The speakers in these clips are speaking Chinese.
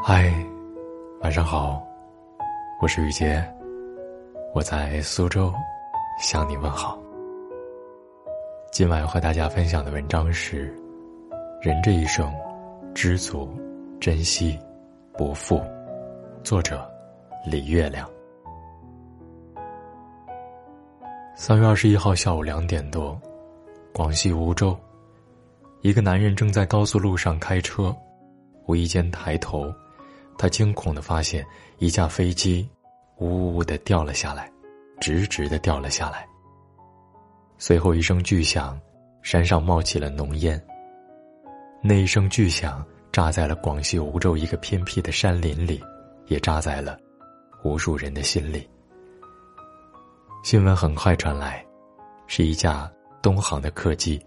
嗨，晚上好，我是雨杰，我在苏州向你问好。今晚要和大家分享的文章是：人这一生，知足、珍惜、不负。作者：李月亮。三月二十一号下午两点多，广西梧州，一个男人正在高速路上开车，无意间抬头。他惊恐的发现，一架飞机呜呜的掉了下来，直直的掉了下来。随后一声巨响，山上冒起了浓烟。那一声巨响炸在了广西梧州一个偏僻的山林里，也炸在了无数人的心里。新闻很快传来，是一架东航的客机，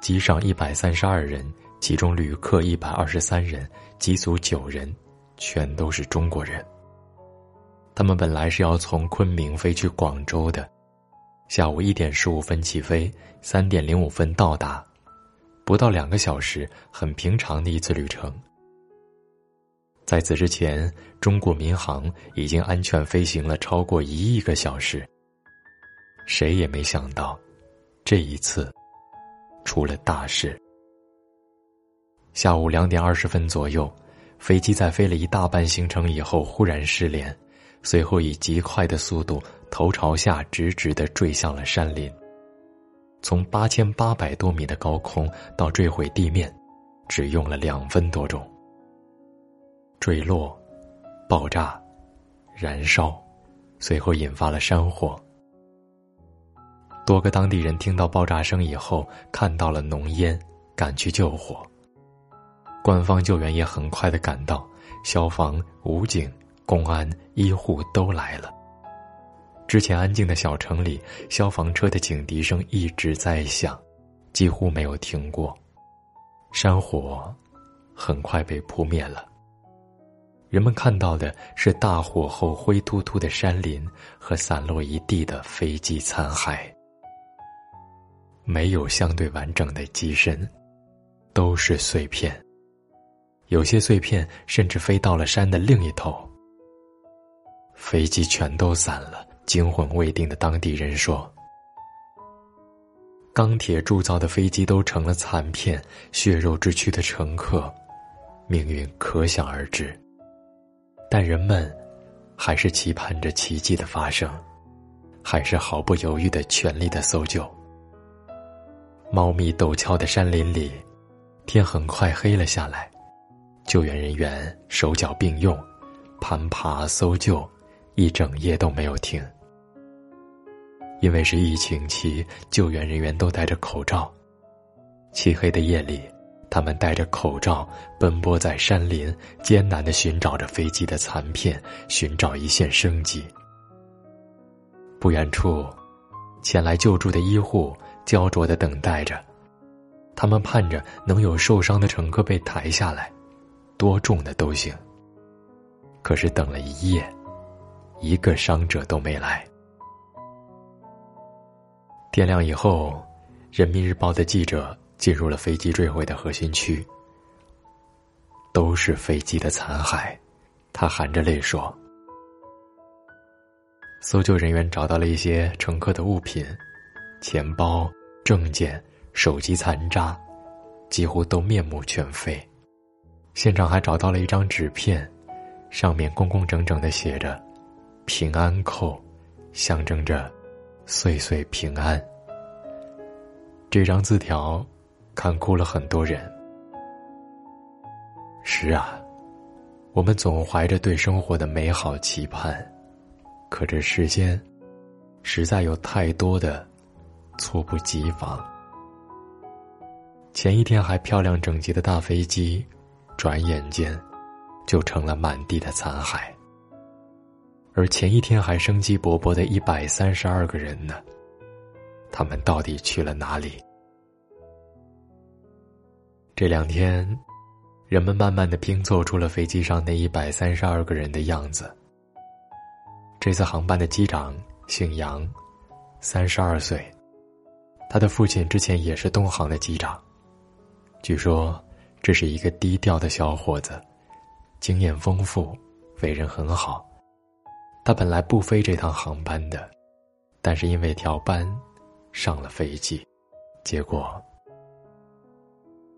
机上一百三十二人，其中旅客一百二十三人，机组九人。全都是中国人。他们本来是要从昆明飞去广州的，下午一点十五分起飞，三点零五分到达，不到两个小时，很平常的一次旅程。在此之前，中国民航已经安全飞行了超过一亿个小时。谁也没想到，这一次出了大事。下午两点二十分左右。飞机在飞了一大半行程以后，忽然失联，随后以极快的速度头朝下直直的坠向了山林。从八千八百多米的高空到坠毁地面，只用了两分多钟。坠落、爆炸、燃烧，随后引发了山火。多个当地人听到爆炸声以后，看到了浓烟，赶去救火。官方救援也很快的赶到，消防、武警、公安、医护都来了。之前安静的小城里，消防车的警笛声一直在响，几乎没有停过。山火很快被扑灭了。人们看到的是大火后灰秃秃的山林和散落一地的飞机残骸，没有相对完整的机身，都是碎片。有些碎片甚至飞到了山的另一头。飞机全都散了。惊魂未定的当地人说：“钢铁铸造的飞机都成了残片，血肉之躯的乘客，命运可想而知。”但人们还是期盼着奇迹的发生，还是毫不犹豫的全力的搜救。茂密陡峭的山林里，天很快黑了下来。救援人员手脚并用，攀爬搜救，一整夜都没有停。因为是疫情期，救援人员都戴着口罩。漆黑的夜里，他们戴着口罩奔波在山林，艰难的寻找着飞机的残片，寻找一线生机。不远处，前来救助的医护焦灼的等待着，他们盼着能有受伤的乘客被抬下来。多重的都行。可是等了一夜，一个伤者都没来。天亮以后，《人民日报》的记者进入了飞机坠毁的核心区，都是飞机的残骸。他含着泪说：“搜救人员找到了一些乘客的物品，钱包、证件、手机残渣，几乎都面目全非。”现场还找到了一张纸片，上面工工整整的写着“平安扣”，象征着岁岁平安。这张字条看哭了很多人。是啊，我们总怀着对生活的美好期盼，可这世间实在有太多的猝不及防。前一天还漂亮整洁的大飞机。转眼间，就成了满地的残骸。而前一天还生机勃勃的一百三十二个人呢？他们到底去了哪里？这两天，人们慢慢的拼凑出了飞机上那一百三十二个人的样子。这次航班的机长姓杨，三十二岁，他的父亲之前也是东航的机长，据说。这是一个低调的小伙子，经验丰富，为人很好。他本来不飞这趟航班的，但是因为调班，上了飞机，结果，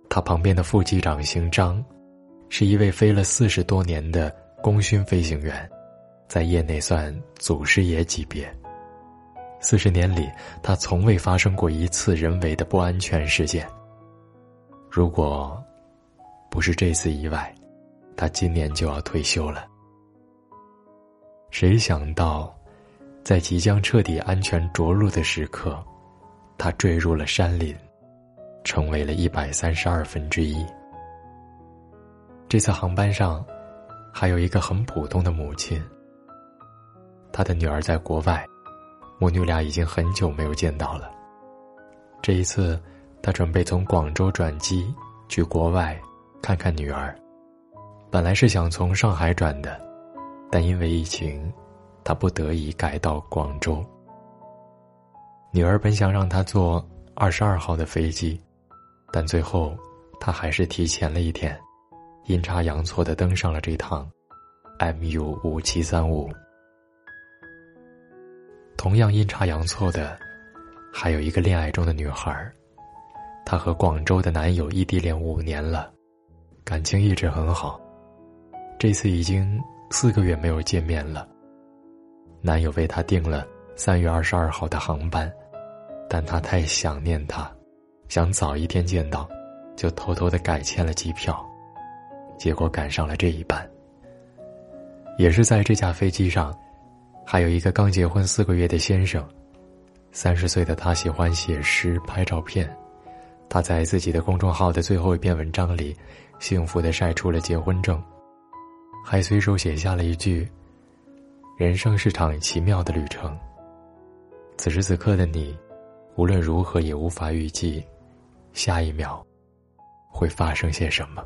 他旁边的副机长姓张，是一位飞了四十多年的功勋飞行员，在业内算祖师爷级别。四十年里，他从未发生过一次人为的不安全事件。如果不是这次意外，他今年就要退休了。谁想到，在即将彻底安全着陆的时刻，他坠入了山林，成为了一百三十二分之一。这次航班上，还有一个很普通的母亲。他的女儿在国外，母女俩已经很久没有见到了。这一次，他准备从广州转机去国外，看看女儿。本来是想从上海转的。但因为疫情，他不得已改到广州。女儿本想让他坐二十二号的飞机，但最后他还是提前了一天，阴差阳错的登上了这趟 MU 五七三五。同样阴差阳错的，还有一个恋爱中的女孩，她和广州的男友异地恋五年了，感情一直很好，这次已经。四个月没有见面了。男友为她订了三月二十二号的航班，但她太想念他，想早一天见到，就偷偷的改签了机票，结果赶上了这一班。也是在这架飞机上，还有一个刚结婚四个月的先生，三十岁的他喜欢写诗、拍照片，他在自己的公众号的最后一篇文章里，幸福的晒出了结婚证。还随手写下了一句：“人生是场奇妙的旅程。”此时此刻的你，无论如何也无法预计，下一秒会发生些什么。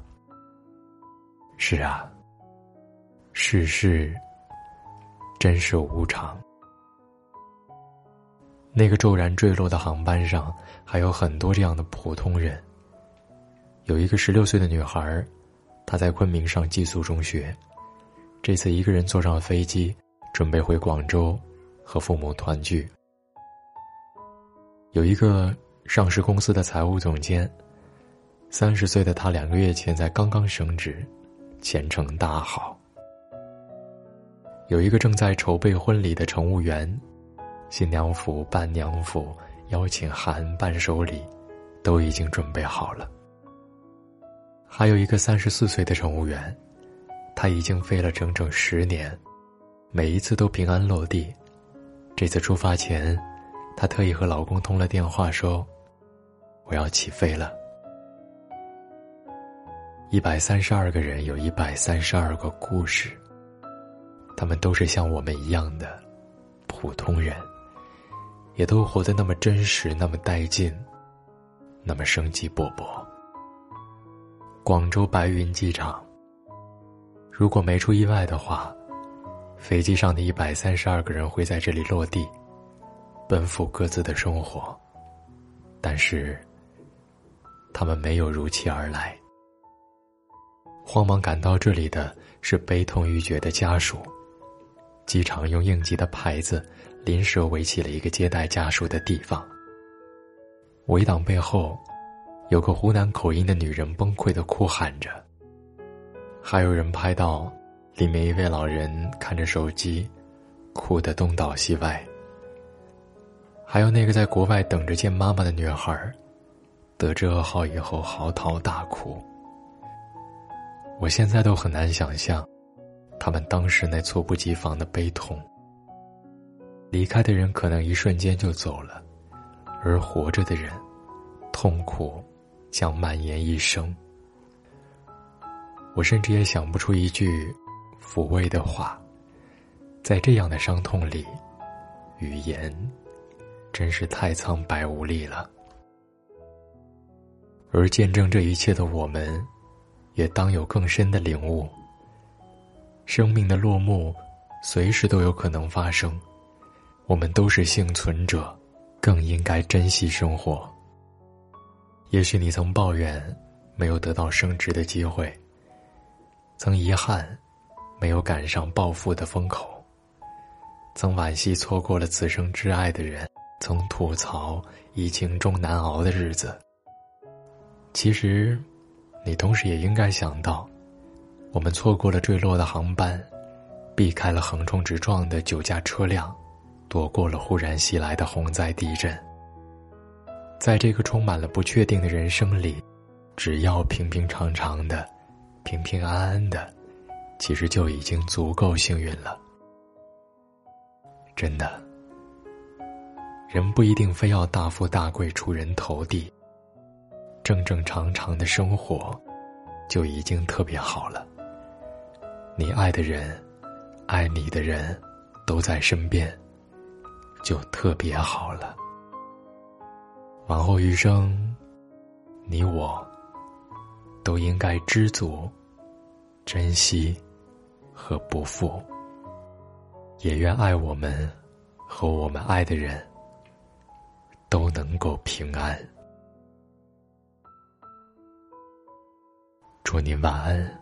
是啊，世事真是无常。那个骤然坠落的航班上，还有很多这样的普通人。有一个十六岁的女孩，她在昆明上寄宿中学。这次一个人坐上了飞机，准备回广州和父母团聚。有一个上市公司的财务总监，三十岁的他两个月前才刚刚升职，前程大好。有一个正在筹备婚礼的乘务员，新娘服、伴娘服、邀请函、伴手礼都已经准备好了。还有一个三十四岁的乘务员。他已经飞了整整十年，每一次都平安落地。这次出发前，他特意和老公通了电话，说：“我要起飞了。”一百三十二个人，有一百三十二个故事。他们都是像我们一样的普通人，也都活得那么真实，那么带劲，那么生机勃勃。广州白云机场。如果没出意外的话，飞机上的一百三十二个人会在这里落地，奔赴各自的生活。但是，他们没有如期而来。慌忙赶到这里的是悲痛欲绝的家属。机场用应急的牌子临时围起了一个接待家属的地方。围挡背后，有个湖南口音的女人崩溃的哭喊着。还有人拍到，里面一位老人看着手机，哭得东倒西歪。还有那个在国外等着见妈妈的女孩，得知噩耗以后嚎啕大哭。我现在都很难想象，他们当时那猝不及防的悲痛。离开的人可能一瞬间就走了，而活着的人，痛苦将蔓延一生。我甚至也想不出一句抚慰的话，在这样的伤痛里，语言真是太苍白无力了。而见证这一切的我们，也当有更深的领悟：生命的落幕，随时都有可能发生。我们都是幸存者，更应该珍惜生活。也许你曾抱怨没有得到升职的机会。曾遗憾没有赶上暴富的风口，曾惋惜错过了此生挚爱的人，曾吐槽疫情中难熬的日子。其实，你同时也应该想到，我们错过了坠落的航班，避开了横冲直撞的酒驾车辆，躲过了忽然袭来的洪灾地震。在这个充满了不确定的人生里，只要平平常常的、平平安安的，其实就已经足够幸运了。真的，人不一定非要大富大贵、出人头地。正正常常的生活，就已经特别好了。你爱的人，爱你的人，都在身边，就特别好了。往后余生，你我都应该知足、珍惜和不负。也愿爱我们和我们爱的人都能够平安。祝您晚安，